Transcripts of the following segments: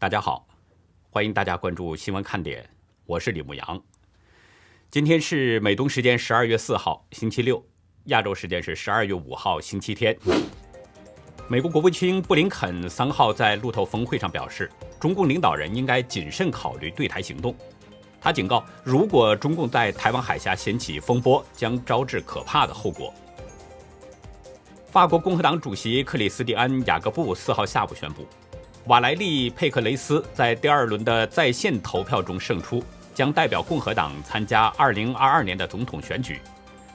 大家好，欢迎大家关注新闻看点，我是李牧阳。今天是美东时间十二月四号，星期六；亚洲时间是十二月五号，星期天。美国国务卿布林肯三号在路透峰会上表示，中共领导人应该谨慎考虑对台行动。他警告，如果中共在台湾海峡掀起风波，将招致可怕的后果。法国共和党主席克里斯蒂安·雅各布四号下午宣布。瓦莱利·佩克雷斯在第二轮的在线投票中胜出，将代表共和党参加2022年的总统选举。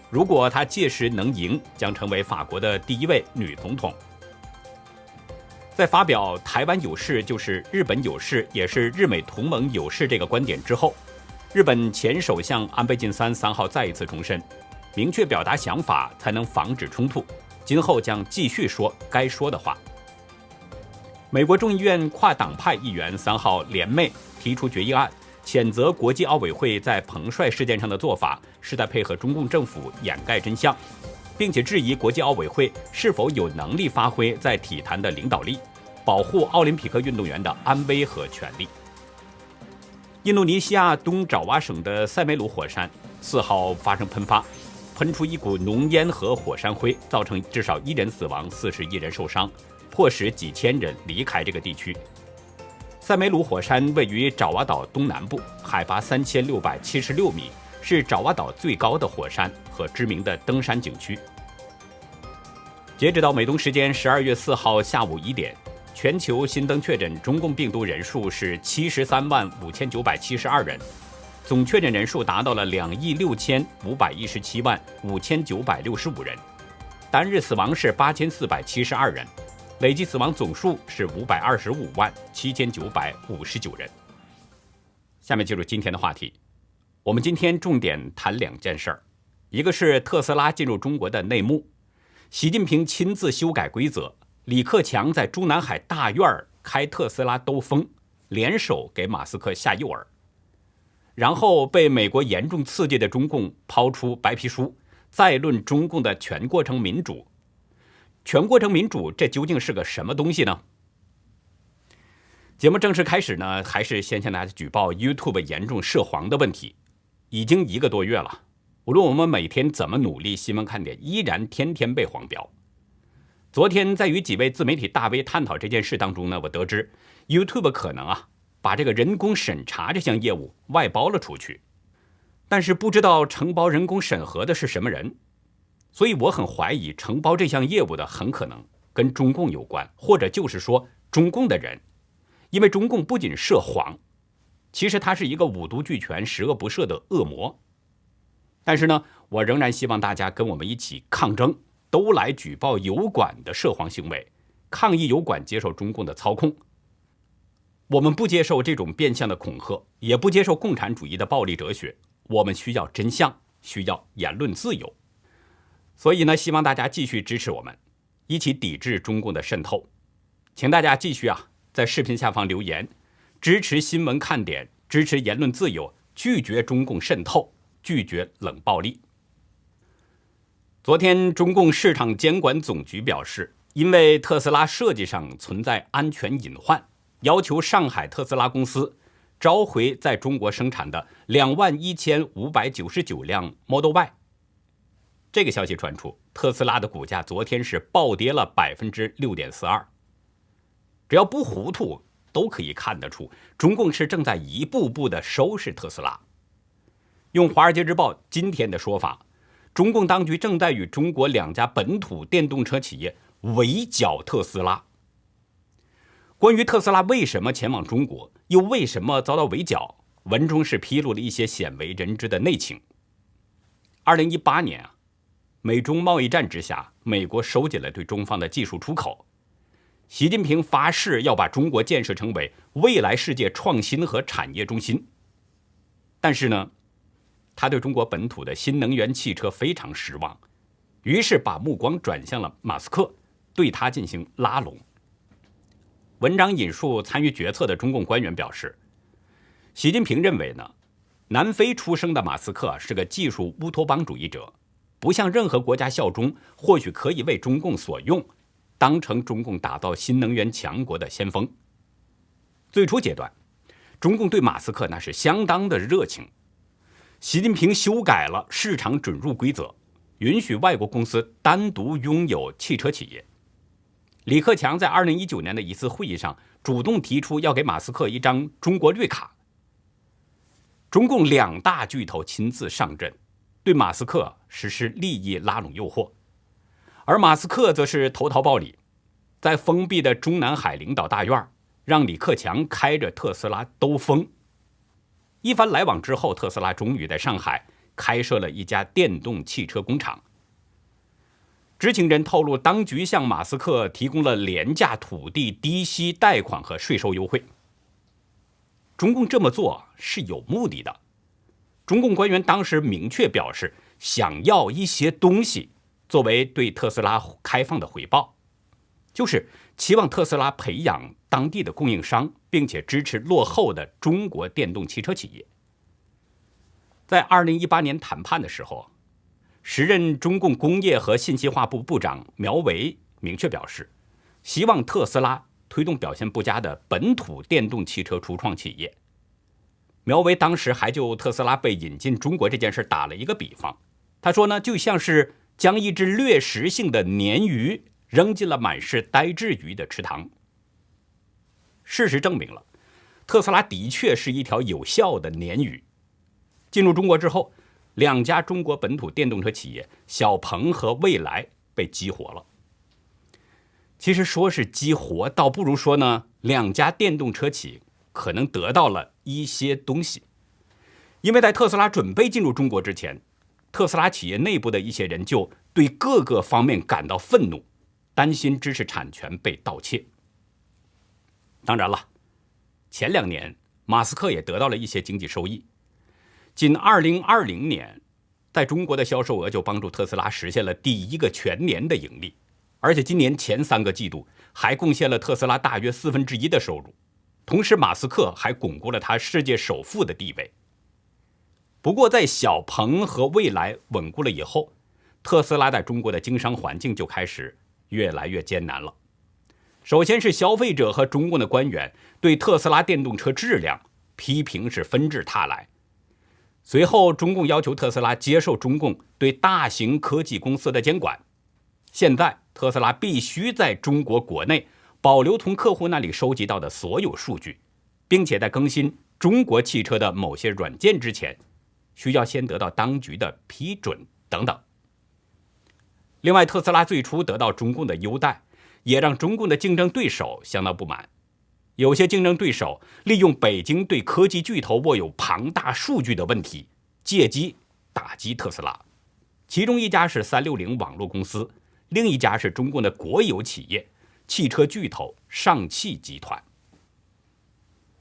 如果他届时能赢，将成为法国的第一位女总统。在发表“台湾有事就是日本有事，也是日美同盟有事”这个观点之后，日本前首相安倍晋三三号再一次重申：明确表达想法才能防止冲突，今后将继续说该说的话。美国众议院跨党派议员三号联袂提出决议案，谴责国际奥委会在彭帅事件上的做法是在配合中共政府掩盖真相，并且质疑国际奥委会是否有能力发挥在体坛的领导力，保护奥林匹克运动员的安危和权利。印度尼西亚东爪哇省的塞梅鲁火山四号发生喷发，喷出一股浓烟和火山灰，造成至少一人死亡，四十一人受伤。迫使几千人离开这个地区。塞梅鲁火山位于爪哇岛东南部，海拔三千六百七十六米，是爪哇岛最高的火山和知名的登山景区。截止到美东时间十二月四号下午一点，全球新增确诊中共病毒人数是七十三万五千九百七十二人，总确诊人数达到了两亿六千五百一十七万五千九百六十五人，单日死亡是八千四百七十二人。累计死亡总数是五百二十五万七千九百五十九人。下面进入今天的话题，我们今天重点谈两件事儿，一个是特斯拉进入中国的内幕，习近平亲自修改规则，李克强在中南海大院儿开特斯拉兜风，联手给马斯克下诱饵，然后被美国严重刺激的中共抛出白皮书，再论中共的全过程民主。全过程民主，这究竟是个什么东西呢？节目正式开始呢，还是先向大家举报 YouTube 严重涉黄的问题。已经一个多月了，无论我们每天怎么努力，新闻看点依然天天被黄标。昨天在与几位自媒体大 V 探讨这件事当中呢，我得知 YouTube 可能啊把这个人工审查这项业务外包了出去，但是不知道承包人工审核的是什么人。所以我很怀疑承包这项业务的很可能跟中共有关，或者就是说中共的人，因为中共不仅涉黄，其实他是一个五毒俱全、十恶不赦的恶魔。但是呢，我仍然希望大家跟我们一起抗争，都来举报油管的涉黄行为，抗议油管接受中共的操控。我们不接受这种变相的恐吓，也不接受共产主义的暴力哲学。我们需要真相，需要言论自由。所以呢，希望大家继续支持我们，一起抵制中共的渗透。请大家继续啊，在视频下方留言，支持新闻看点，支持言论自由，拒绝中共渗透，拒绝冷暴力。昨天，中共市场监管总局表示，因为特斯拉设计上存在安全隐患，要求上海特斯拉公司召回在中国生产的两万一千五百九十九辆 Model Y。这个消息传出，特斯拉的股价昨天是暴跌了百分之六点四二。只要不糊涂，都可以看得出，中共是正在一步步的收拾特斯拉。用《华尔街日报》今天的说法，中共当局正在与中国两家本土电动车企业围剿特斯拉。关于特斯拉为什么前往中国，又为什么遭到围剿，文中是披露了一些鲜为人知的内情。二零一八年啊。美中贸易战之下，美国收紧了对中方的技术出口。习近平发誓要把中国建设成为未来世界创新和产业中心。但是呢，他对中国本土的新能源汽车非常失望，于是把目光转向了马斯克，对他进行拉拢。文章引述参与决策的中共官员表示，习近平认为呢，南非出生的马斯克是个技术乌托邦主义者。不向任何国家效忠，或许可以为中共所用，当成中共打造新能源强国的先锋。最初阶段，中共对马斯克那是相当的热情。习近平修改了市场准入规则，允许外国公司单独拥有汽车企业。李克强在二零一九年的一次会议上主动提出要给马斯克一张中国绿卡。中共两大巨头亲自上阵，对马斯克实施利益拉拢诱惑，而马斯克则是投桃报李，在封闭的中南海领导大院让李克强开着特斯拉兜风。一番来往之后，特斯拉终于在上海开设了一家电动汽车工厂。知情人透露，当局向马斯克提供了廉价土地、低息贷款和税收优惠。中共这么做是有目的的。中共官员当时明确表示，想要一些东西作为对特斯拉开放的回报，就是期望特斯拉培养当地的供应商，并且支持落后的中国电动汽车企业。在二零一八年谈判的时候。时任中共工业和信息化部部长苗圩明确表示，希望特斯拉推动表现不佳的本土电动汽车初创企业。苗圩当时还就特斯拉被引进中国这件事打了一个比方，他说呢，就像是将一只掠食性的鲶鱼扔进了满是呆滞鱼的池塘。事实证明了，特斯拉的确是一条有效的鲶鱼。进入中国之后。两家中国本土电动车企业小鹏和蔚来被激活了。其实说是激活，倒不如说呢，两家电动车企可能得到了一些东西。因为在特斯拉准备进入中国之前，特斯拉企业内部的一些人就对各个方面感到愤怒，担心知识产权被盗窃。当然了，前两年马斯克也得到了一些经济收益。仅2020年，在中国的销售额就帮助特斯拉实现了第一个全年的盈利，而且今年前三个季度还贡献了特斯拉大约四分之一的收入。同时，马斯克还巩固了他世界首富的地位。不过，在小鹏和蔚来稳固了以后，特斯拉在中国的经商环境就开始越来越艰难了。首先是消费者和中共的官员对特斯拉电动车质量批评是纷至沓来。随后，中共要求特斯拉接受中共对大型科技公司的监管。现在，特斯拉必须在中国国内保留从客户那里收集到的所有数据，并且在更新中国汽车的某些软件之前，需要先得到当局的批准等等。另外，特斯拉最初得到中共的优待，也让中共的竞争对手相当不满。有些竞争对手利用北京对科技巨头握有庞大数据的问题，借机打击特斯拉。其中一家是三六零网络公司，另一家是中共的国有企业汽车巨头上汽集团。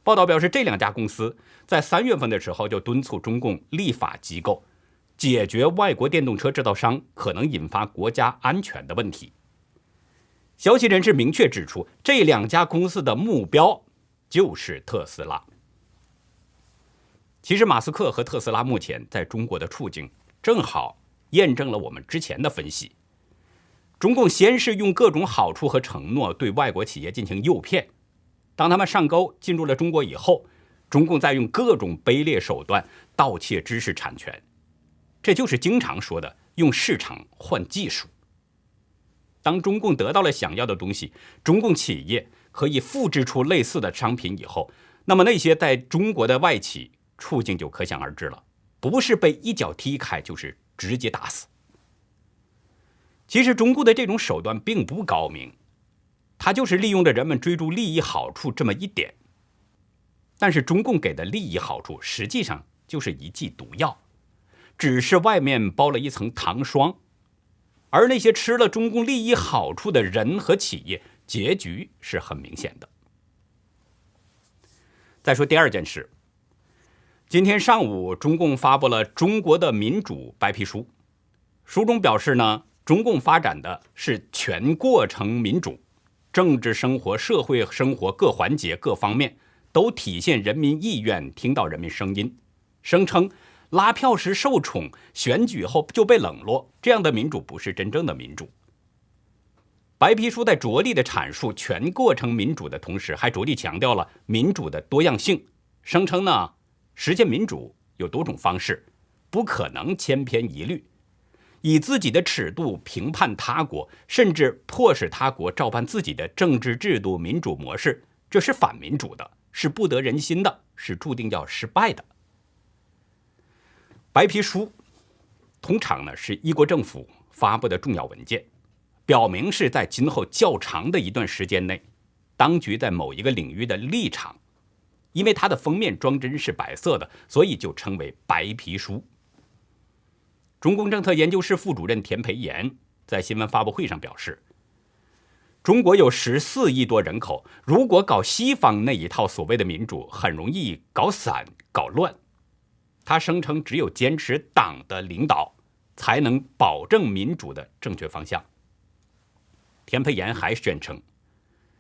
报道表示，这两家公司在三月份的时候就敦促中共立法机构解决外国电动车制造商可能引发国家安全的问题。消息人士明确指出，这两家公司的目标就是特斯拉。其实，马斯克和特斯拉目前在中国的处境，正好验证了我们之前的分析。中共先是用各种好处和承诺对外国企业进行诱骗，当他们上钩进入了中国以后，中共再用各种卑劣手段盗窃知识产权，这就是经常说的用市场换技术。当中共得到了想要的东西，中共企业可以复制出类似的商品以后，那么那些在中国的外企处境就可想而知了，不是被一脚踢开，就是直接打死。其实中共的这种手段并不高明，他就是利用着人们追逐利益好处这么一点。但是中共给的利益好处实际上就是一剂毒药，只是外面包了一层糖霜。而那些吃了中共利益好处的人和企业，结局是很明显的。再说第二件事，今天上午，中共发布了《中国的民主白皮书》，书中表示呢，中共发展的是全过程民主，政治生活、社会生活各环节、各方面都体现人民意愿，听到人民声音，声称。拉票时受宠，选举后就被冷落，这样的民主不是真正的民主。白皮书在着力的阐述全过程民主的同时，还着力强调了民主的多样性，声称呢，实现民主有多种方式，不可能千篇一律。以自己的尺度评判他国，甚至迫使他国照办自己的政治制度、民主模式，这是反民主的，是不得人心的，是注定要失败的。白皮书通常呢是一国政府发布的重要文件，表明是在今后较长的一段时间内，当局在某一个领域的立场。因为它的封面装帧是白色的，所以就称为白皮书。中共政策研究室副主任田培炎在新闻发布会上表示：“中国有十四亿多人口，如果搞西方那一套所谓的民主，很容易搞散、搞乱。”他声称，只有坚持党的领导，才能保证民主的正确方向。田培炎还宣称，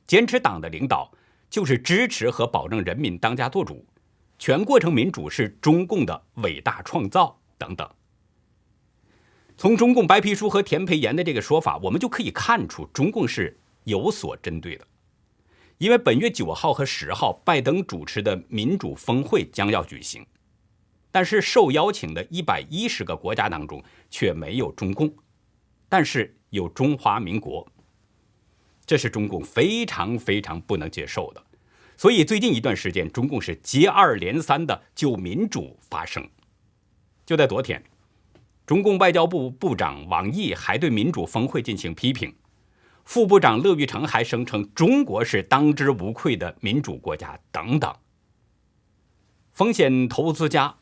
坚持党的领导就是支持和保证人民当家作主，全过程民主是中共的伟大创造等等。从中共白皮书和田培炎的这个说法，我们就可以看出，中共是有所针对的。因为本月九号和十号，拜登主持的民主峰会将要举行，但是受邀请的一百一十个国家当中却没有中共，但是有中华民国，这是中共非常非常不能接受的。所以最近一段时间，中共是接二连三的就民主发声。就在昨天。中共外交部部长王毅还对民主峰会进行批评，副部长乐玉成还声称中国是当之无愧的民主国家等等。风险投资家、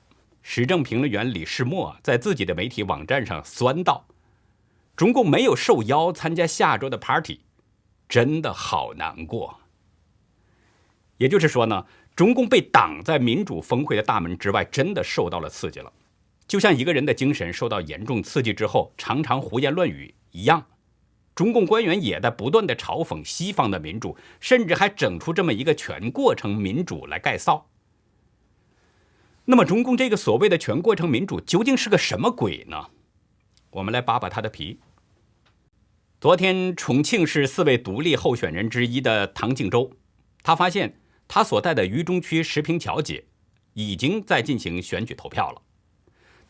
时政评论员李世默在自己的媒体网站上酸道：“中共没有受邀参加下周的 party，真的好难过。”也就是说呢，中共被挡在民主峰会的大门之外，真的受到了刺激了。就像一个人的精神受到严重刺激之后，常常胡言乱语一样，中共官员也在不断的嘲讽西方的民主，甚至还整出这么一个全过程民主来盖臊。那么，中共这个所谓的全过程民主究竟是个什么鬼呢？我们来扒扒他的皮。昨天，重庆市四位独立候选人之一的唐静洲，他发现他所在的渝中区石坪桥街已经在进行选举投票了。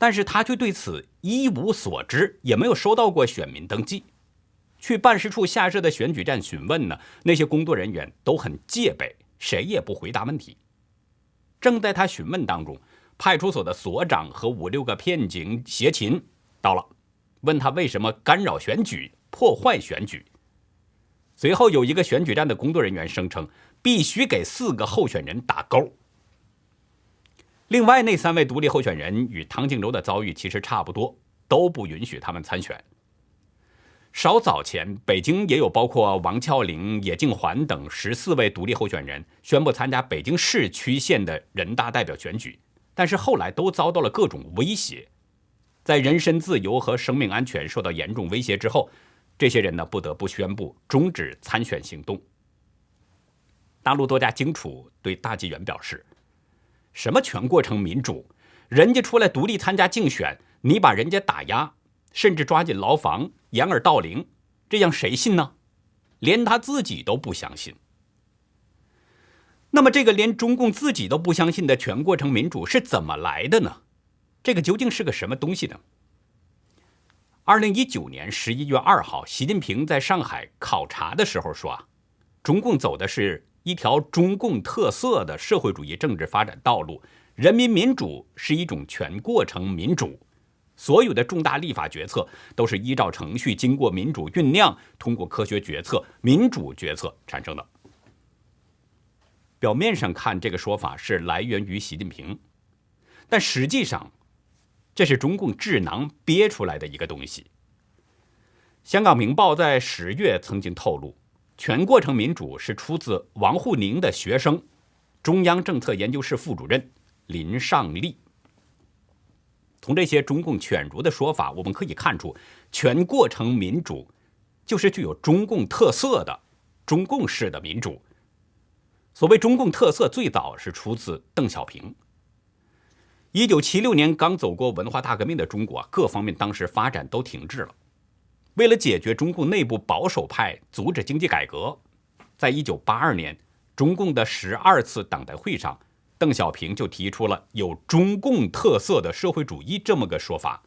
但是他却对此一无所知，也没有收到过选民登记。去办事处下设的选举站询问呢，那些工作人员都很戒备，谁也不回答问题。正在他询问当中，派出所的所长和五六个片警协勤到了，问他为什么干扰选举、破坏选举。随后有一个选举站的工作人员声称，必须给四个候选人打勾。另外那三位独立候选人与唐静洲的遭遇其实差不多，都不允许他们参选。稍早前，北京也有包括王俏玲、野静环等十四位独立候选人宣布参加北京市区县的人大代表选举，但是后来都遭到了各种威胁，在人身自由和生命安全受到严重威胁之后，这些人呢不得不宣布终止参选行动。大陆多家荆楚对大纪元表示。什么全过程民主？人家出来独立参加竞选，你把人家打压，甚至抓进牢房、掩耳盗铃，这样谁信呢？连他自己都不相信。那么，这个连中共自己都不相信的全过程民主是怎么来的呢？这个究竟是个什么东西呢？二零一九年十一月二号，习近平在上海考察的时候说啊，中共走的是。一条中共特色的社会主义政治发展道路，人民民主是一种全过程民主，所有的重大立法决策都是依照程序，经过民主酝酿，通过科学决策、民主决策产生的。表面上看，这个说法是来源于习近平，但实际上，这是中共智囊憋出来的一个东西。香港明报在十月曾经透露。全过程民主是出自王沪宁的学生，中央政策研究室副主任林尚利。从这些中共犬儒的说法，我们可以看出，全过程民主就是具有中共特色的中共式的民主。所谓中共特色，最早是出自邓小平。一九七六年刚走过文化大革命的中国，各方面当时发展都停滞了。为了解决中共内部保守派阻止经济改革，在一九八二年中共的十二次党代会上，邓小平就提出了有中共特色的社会主义这么个说法。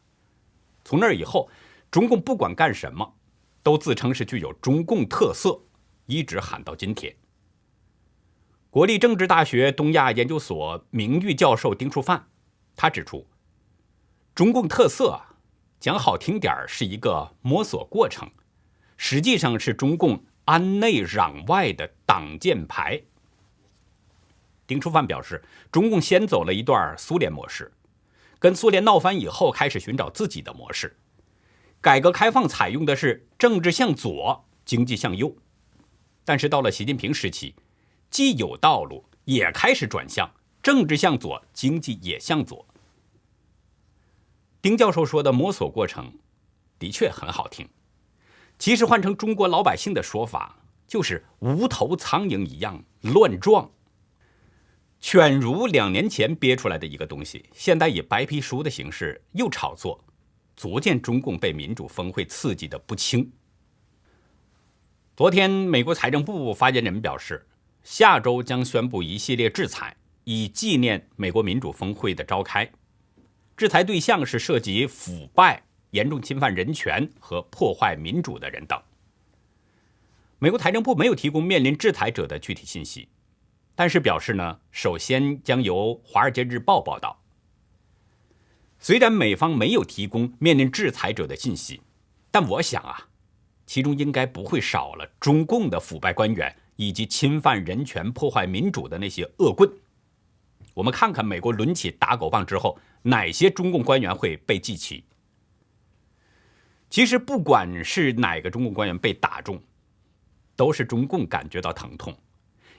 从那以后，中共不管干什么，都自称是具有中共特色，一直喊到今天。国立政治大学东亚研究所名誉教授丁树范，他指出，中共特色啊讲好听点儿是一个摸索过程，实际上是中共安内攘外的挡箭牌。丁树范表示，中共先走了一段苏联模式，跟苏联闹翻以后，开始寻找自己的模式。改革开放采用的是政治向左，经济向右，但是到了习近平时期。既有道路，也开始转向政治向左，经济也向左。丁教授说的摸索过程，的确很好听。其实换成中国老百姓的说法，就是无头苍蝇一样乱撞。犬儒两年前憋出来的一个东西，现在以白皮书的形式又炒作，足见中共被民主峰会刺激的不轻。昨天，美国财政部发言人表示。下周将宣布一系列制裁，以纪念美国民主峰会的召开。制裁对象是涉及腐败、严重侵犯人权和破坏民主的人等。美国财政部没有提供面临制裁者的具体信息，但是表示呢，首先将由《华尔街日报》报道。虽然美方没有提供面临制裁者的信息，但我想啊，其中应该不会少了中共的腐败官员。以及侵犯人权、破坏民主的那些恶棍，我们看看美国抡起打狗棒之后，哪些中共官员会被记起？其实，不管是哪个中共官员被打中，都是中共感觉到疼痛，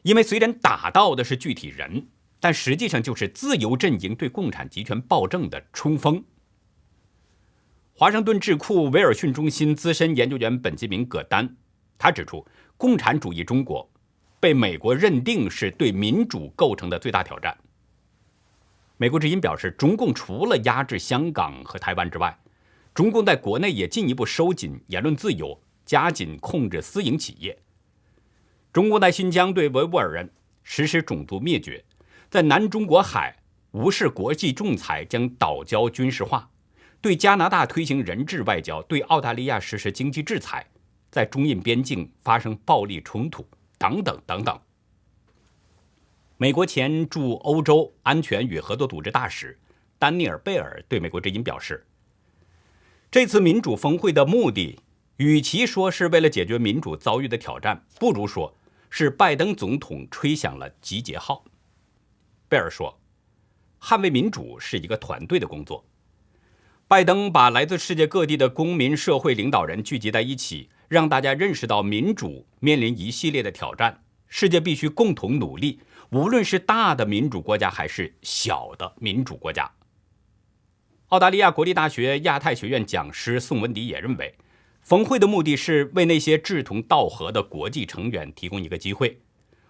因为虽然打到的是具体人，但实际上就是自由阵营对共产集权暴政的冲锋。华盛顿智库威尔逊中心资深研究员本杰明·葛丹，他指出。共产主义中国被美国认定是对民主构成的最大挑战。美国之音表示，中共除了压制香港和台湾之外，中共在国内也进一步收紧言论自由，加紧控制私营企业。中共在新疆对维吾尔人实施种族灭绝，在南中国海无视国际仲裁，将岛礁军事化，对加拿大推行人质外交，对澳大利亚实施经济制裁。在中印边境发生暴力冲突，等等等等。美国前驻欧洲安全与合作组织大使丹尼尔·贝尔对美国之音表示：“这次民主峰会的目的，与其说是为了解决民主遭遇的挑战，不如说是拜登总统吹响了集结号。”贝尔说：“捍卫民主是一个团队的工作。拜登把来自世界各地的公民社会领导人聚集在一起。”让大家认识到民主面临一系列的挑战，世界必须共同努力。无论是大的民主国家还是小的民主国家，澳大利亚国立大学亚太学院讲师宋文迪也认为，峰会的目的是为那些志同道合的国际成员提供一个机会，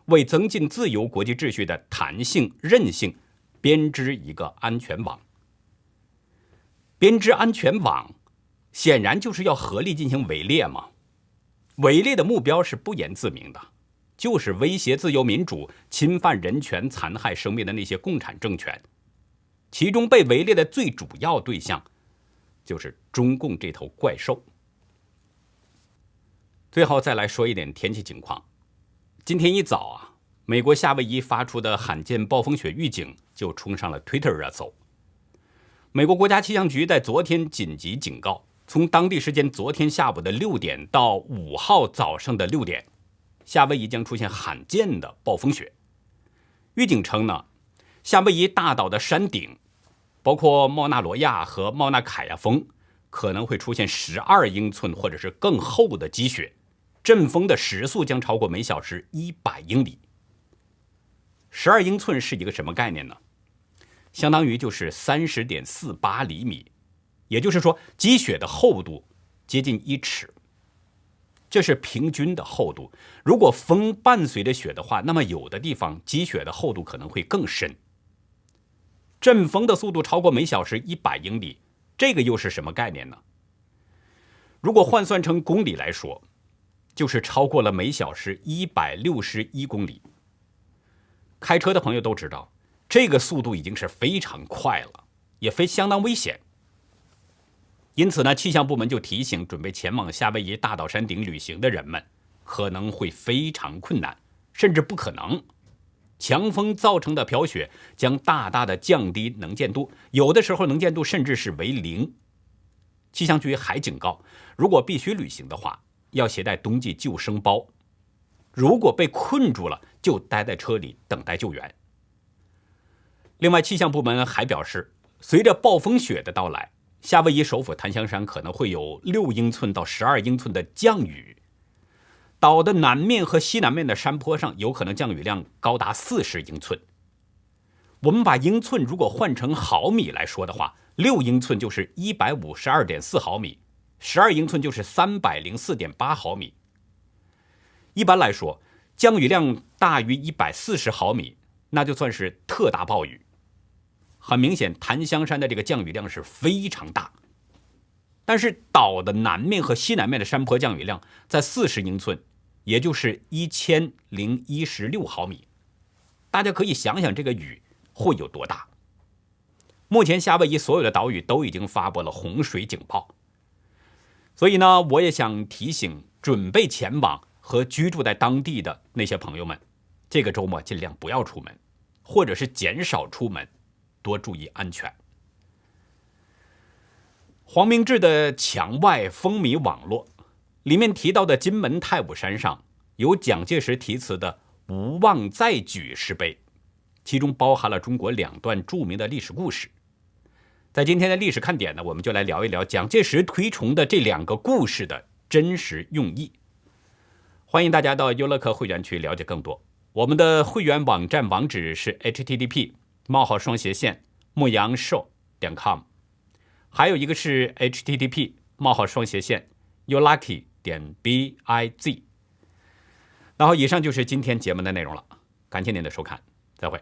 为增进自由国际秩序的弹性韧性编织一个安全网。编织安全网，显然就是要合力进行围猎嘛。围猎的目标是不言自明的，就是威胁自由民主、侵犯人权、残害生命的那些共产政权。其中被围猎的最主要对象，就是中共这头怪兽。最后再来说一点天气情况。今天一早啊，美国夏威夷发出的罕见暴风雪预警就冲上了 Twitter 热搜。美国国家气象局在昨天紧急警告。从当地时间昨天下午的六点到五号早上的六点，夏威夷将出现罕见的暴风雪。预警称呢，夏威夷大岛的山顶，包括莫纳罗亚和莫纳凯亚峰，可能会出现十二英寸或者是更厚的积雪，阵风的时速将超过每小时一百英里。十二英寸是一个什么概念呢？相当于就是三十点四八厘米。也就是说，积雪的厚度接近一尺，这是平均的厚度。如果风伴随着雪的话，那么有的地方积雪的厚度可能会更深。阵风的速度超过每小时一百英里，这个又是什么概念呢？如果换算成公里来说，就是超过了每小时一百六十一公里。开车的朋友都知道，这个速度已经是非常快了，也非相当危险。因此呢，气象部门就提醒准备前往夏威夷大岛山顶旅行的人们，可能会非常困难，甚至不可能。强风造成的飘雪将大大的降低能见度，有的时候能见度甚至是为零。气象局还警告，如果必须旅行的话，要携带冬季救生包。如果被困住了，就待在车里等待救援。另外，气象部门还表示，随着暴风雪的到来，夏威夷首府檀香山可能会有六英寸到十二英寸的降雨。岛的南面和西南面的山坡上有可能降雨量高达四十英寸。我们把英寸如果换成毫米来说的话，六英寸就是一百五十二点四毫米，十二英寸就是三百零四点八毫米。一般来说，降雨量大于一百四十毫米，那就算是特大暴雨。很明显，檀香山的这个降雨量是非常大。但是岛的南面和西南面的山坡降雨量在四十英寸，也就是一千零一十六毫米。大家可以想想这个雨会有多大。目前夏威夷所有的岛屿都已经发布了洪水警报，所以呢，我也想提醒准备前往和居住在当地的那些朋友们，这个周末尽量不要出门，或者是减少出门，多注意安全。黄明志的墙外风靡网络，里面提到的金门太武山上有蒋介石题词的“无望再举”石碑，其中包含了中国两段著名的历史故事。在今天的历史看点呢，我们就来聊一聊蒋介石推崇的这两个故事的真实用意。欢迎大家到优乐客会员区了解更多。我们的会员网站网址是 http: 冒号双斜线牧羊兽点 com。还有一个是 http: 冒号双斜线 youlucky 点 biz。然后以上就是今天节目的内容了，感谢您的收看，再会。